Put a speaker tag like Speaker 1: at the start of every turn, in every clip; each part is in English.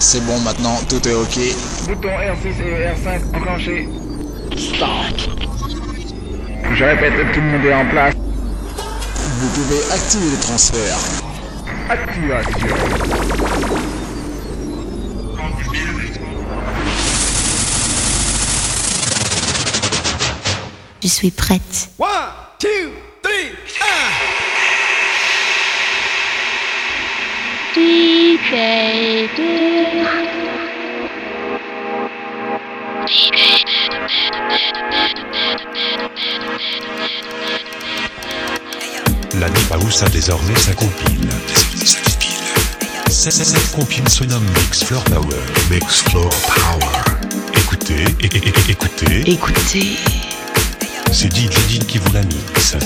Speaker 1: C'est bon maintenant, tout est ok.
Speaker 2: Bouton R6 et R5 enclenché. Start. Je répète, tout le monde est en place.
Speaker 1: Vous pouvez activer les transferts.
Speaker 2: Activation.
Speaker 3: Je suis prête.
Speaker 4: One, two, three, ah!
Speaker 5: DJ
Speaker 6: L'année Paoussa désormais sa compile. Cette, compile se nomme Mix Floor Power. Mix Floor Power. Écoutez, écoutez,
Speaker 3: Écoutez.
Speaker 6: c'est DJ Did qui vous la mixe.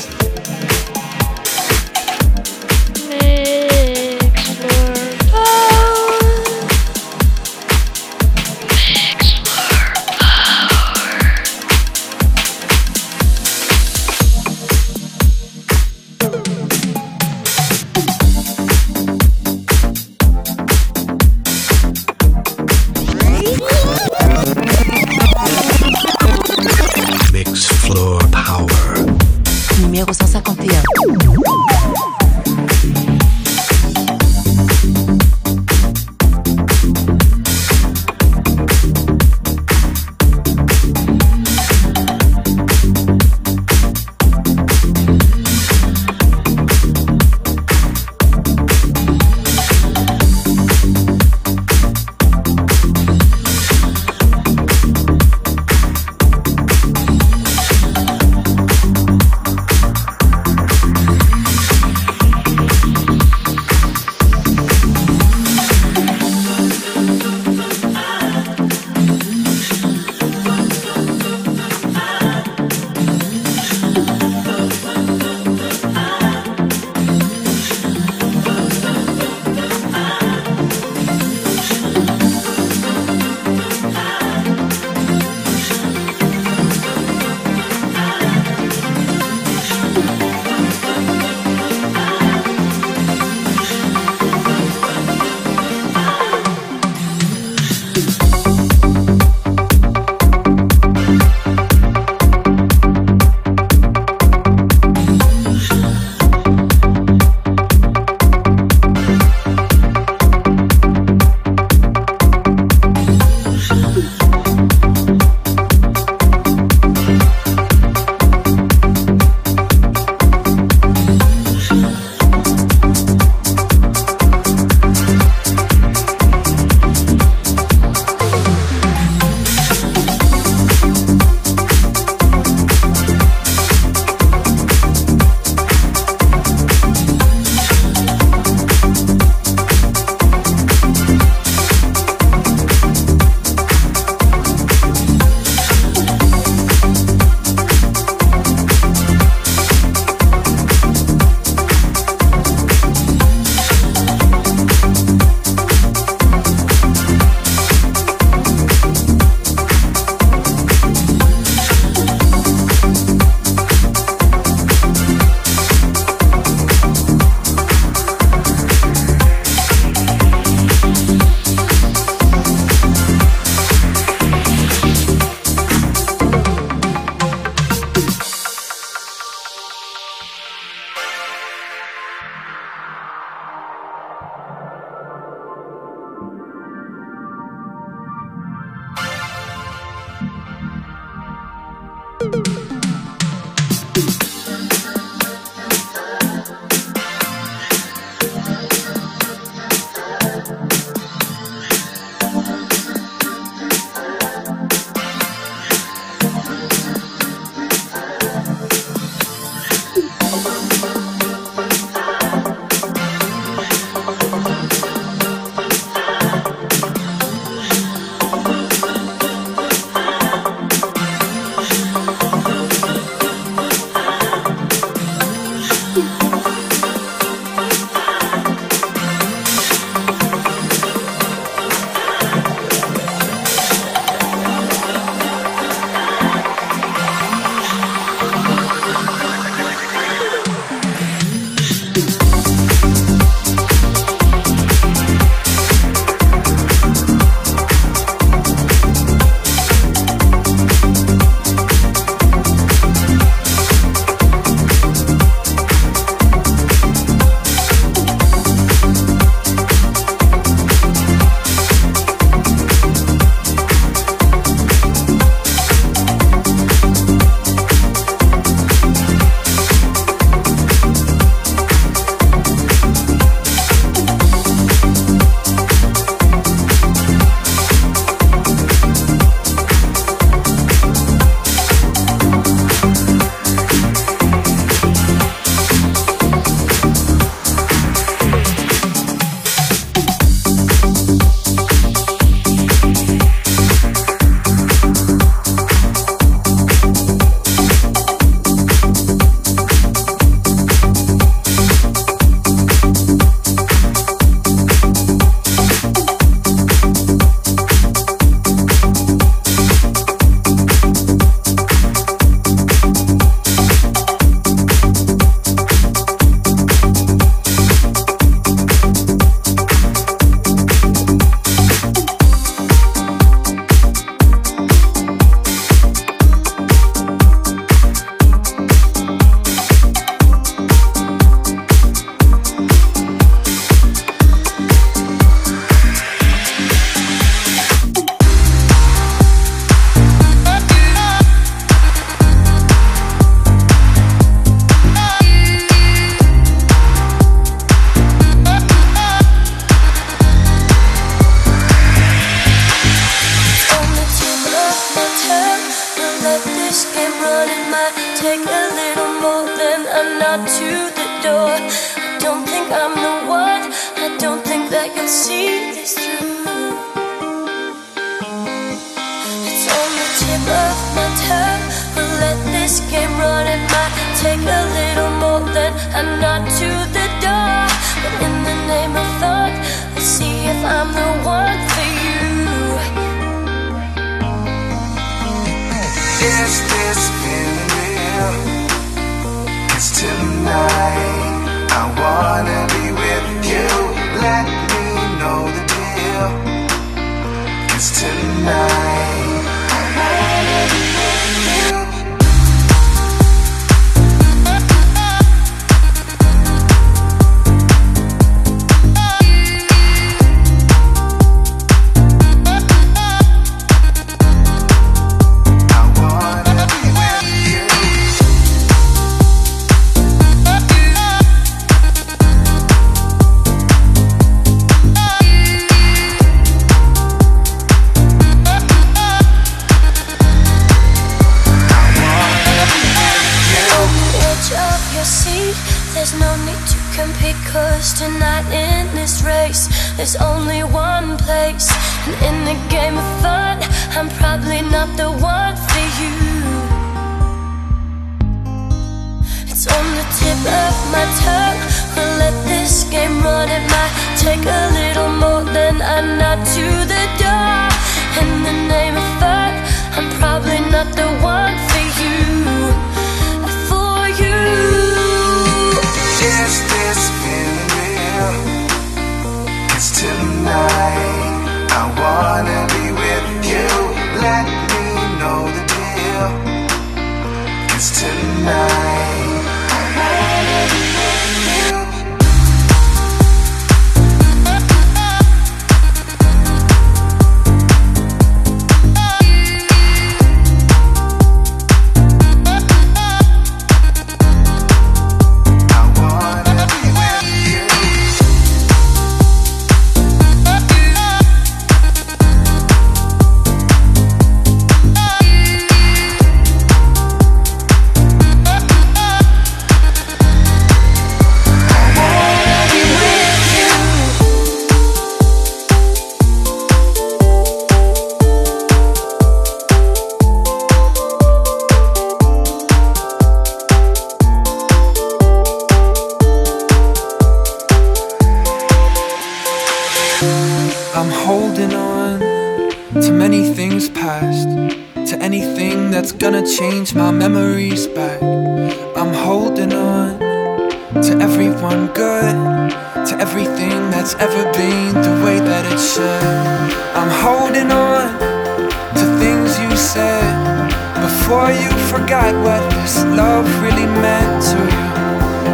Speaker 7: what this love really meant to you.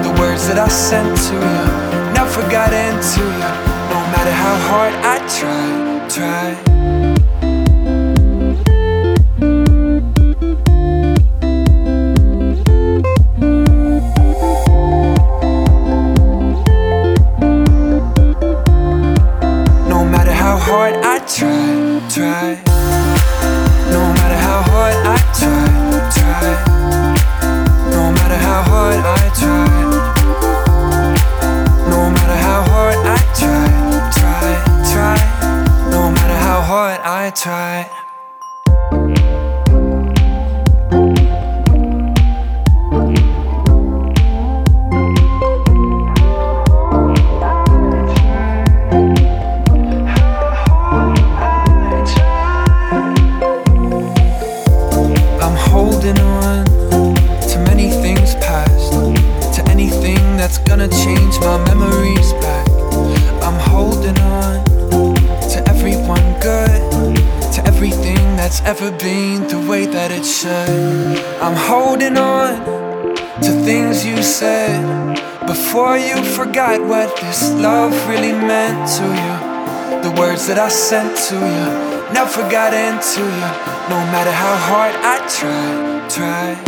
Speaker 7: The words that I sent to you, never got into you. No matter how hard I tried, tried. that I sent to you, never got into you. No matter how hard I
Speaker 3: tried,
Speaker 8: tried.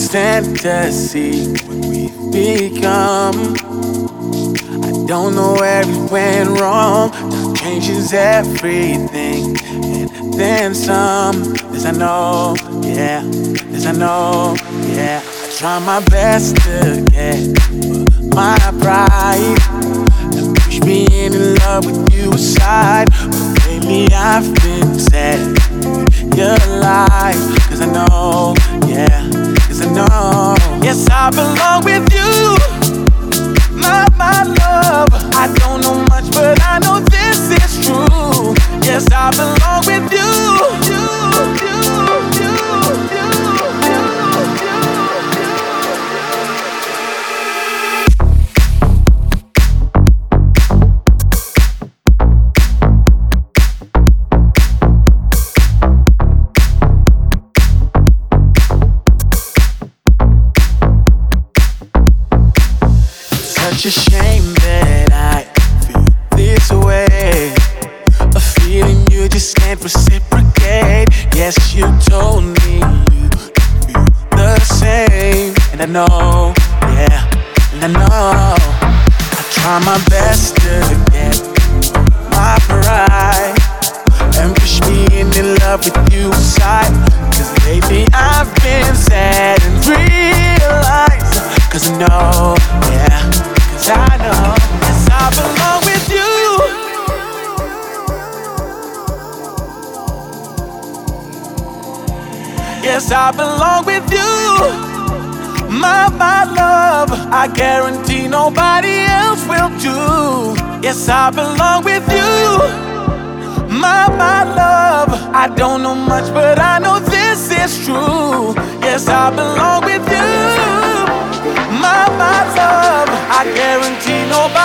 Speaker 8: Can't stand to see what we've become. I don't know where it went wrong. Time changes everything, and then some. This I know, yeah. This I know, yeah. I try my best to get my pride and push being in love with you aside. But lately I've been sad. Your life, cause I know, yeah, know. Yes, I belong with you, my, my love. I don't know much, but I know this is true. Yes, I belong with you. you, you, I belong with you. My, my love, I don't know much, but I know this is true. Yes, I belong with you. My, my love, I guarantee nobody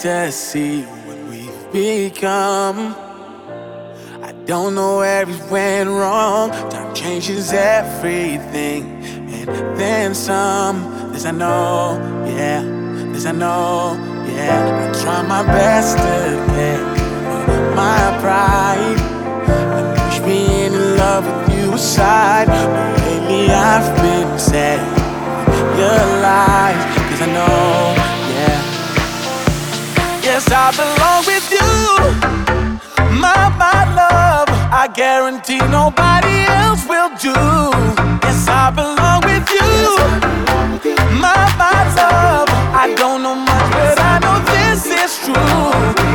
Speaker 8: to see nobody else will do. Yes, I belong with you. My, my love, I don't know much, but I know this is true.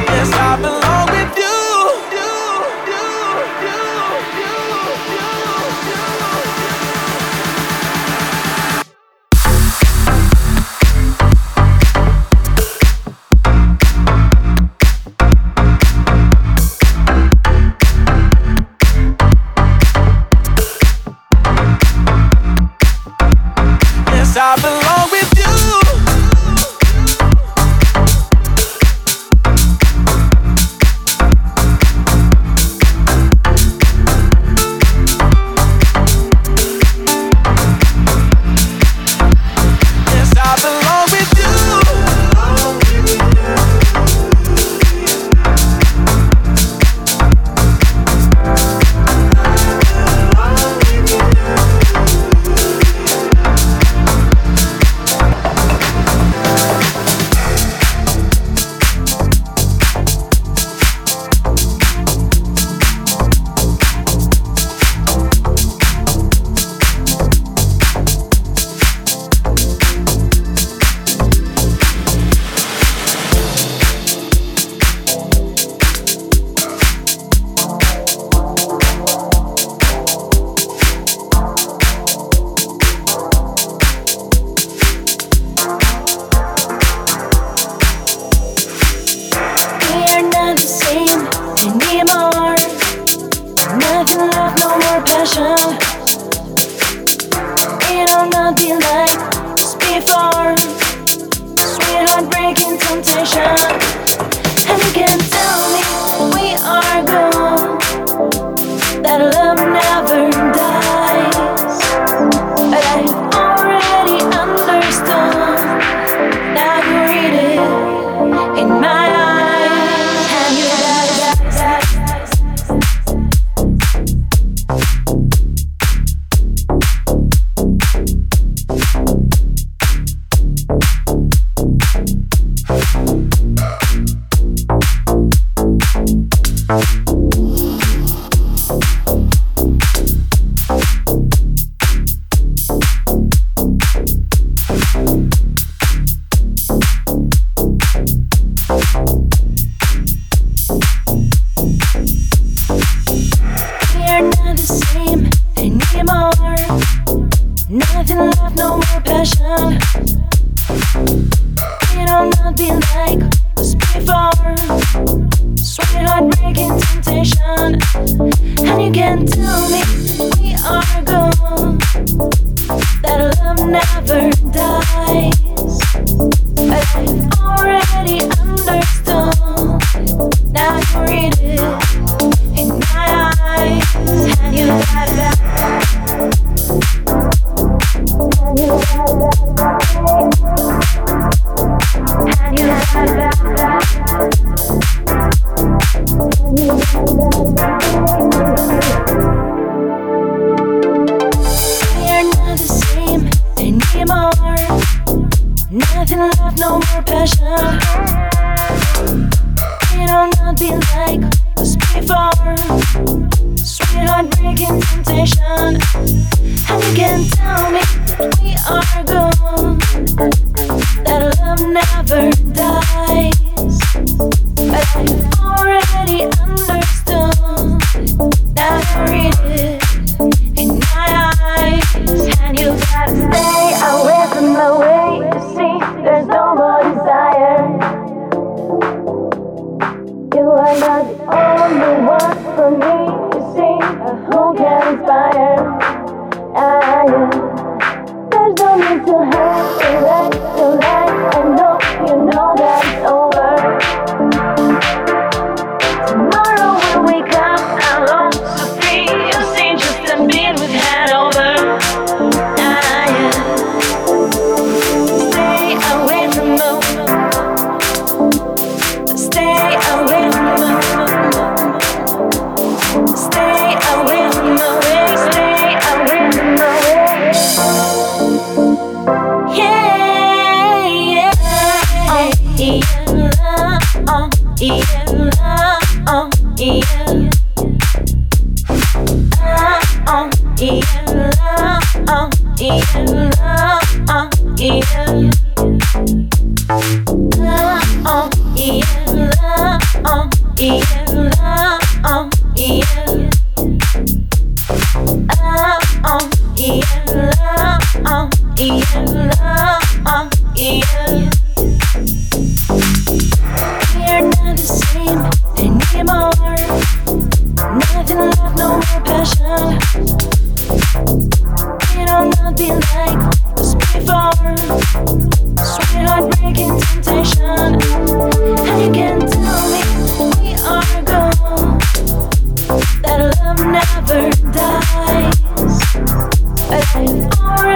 Speaker 3: Dies. But I already